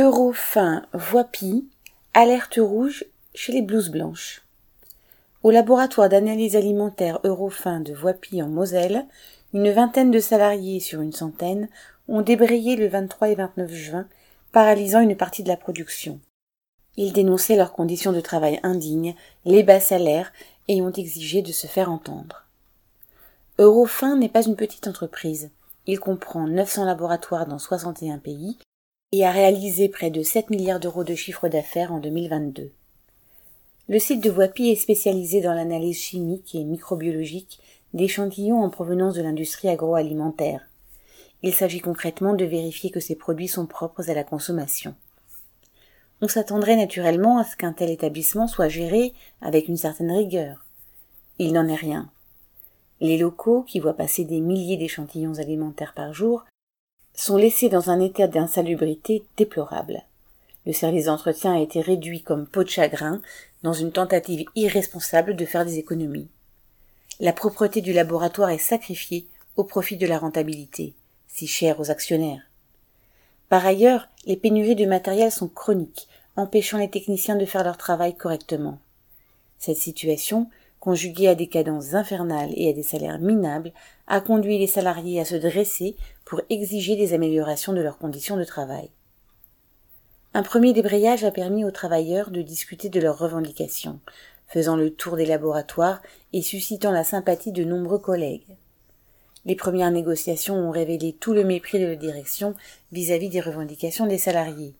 Eurofin Voipy, alerte rouge chez les blouses blanches. Au laboratoire d'analyse alimentaire Eurofin de Voipy en Moselle, une vingtaine de salariés sur une centaine ont débrayé le 23 et 29 juin, paralysant une partie de la production. Ils dénonçaient leurs conditions de travail indignes, les bas salaires et ont exigé de se faire entendre. Eurofin n'est pas une petite entreprise. Il comprend 900 laboratoires dans 61 pays et a réalisé près de 7 milliards d'euros de chiffre d'affaires en 2022. Le site de Voipy est spécialisé dans l'analyse chimique et microbiologique d'échantillons en provenance de l'industrie agroalimentaire. Il s'agit concrètement de vérifier que ces produits sont propres à la consommation. On s'attendrait naturellement à ce qu'un tel établissement soit géré avec une certaine rigueur. Il n'en est rien. Les locaux, qui voient passer des milliers d'échantillons alimentaires par jour, sont laissés dans un état d'insalubrité déplorable. Le service d'entretien a été réduit comme peau de chagrin dans une tentative irresponsable de faire des économies. La propreté du laboratoire est sacrifiée au profit de la rentabilité, si chère aux actionnaires. Par ailleurs, les pénuries de matériel sont chroniques, empêchant les techniciens de faire leur travail correctement. Cette situation, conjuguée à des cadences infernales et à des salaires minables, a conduit les salariés à se dresser pour exiger des améliorations de leurs conditions de travail. Un premier débrayage a permis aux travailleurs de discuter de leurs revendications, faisant le tour des laboratoires et suscitant la sympathie de nombreux collègues. Les premières négociations ont révélé tout le mépris de la direction vis-à-vis des revendications des salariés.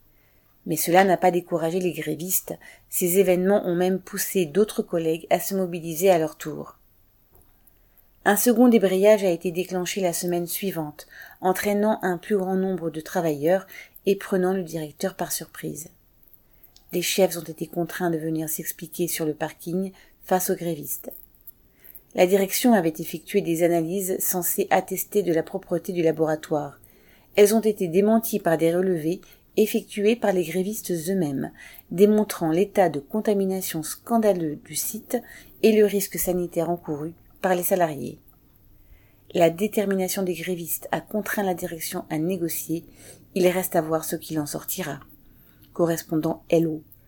Mais cela n'a pas découragé les grévistes, ces événements ont même poussé d'autres collègues à se mobiliser à leur tour. Un second débrayage a été déclenché la semaine suivante, entraînant un plus grand nombre de travailleurs et prenant le directeur par surprise. Les chefs ont été contraints de venir s'expliquer sur le parking face aux grévistes. La direction avait effectué des analyses censées attester de la propreté du laboratoire. Elles ont été démenties par des relevés effectués par les grévistes eux-mêmes, démontrant l'état de contamination scandaleux du site et le risque sanitaire encouru par les salariés. La détermination des grévistes a contraint la direction à négocier, il reste à voir ce qu'il en sortira. Correspondant LO.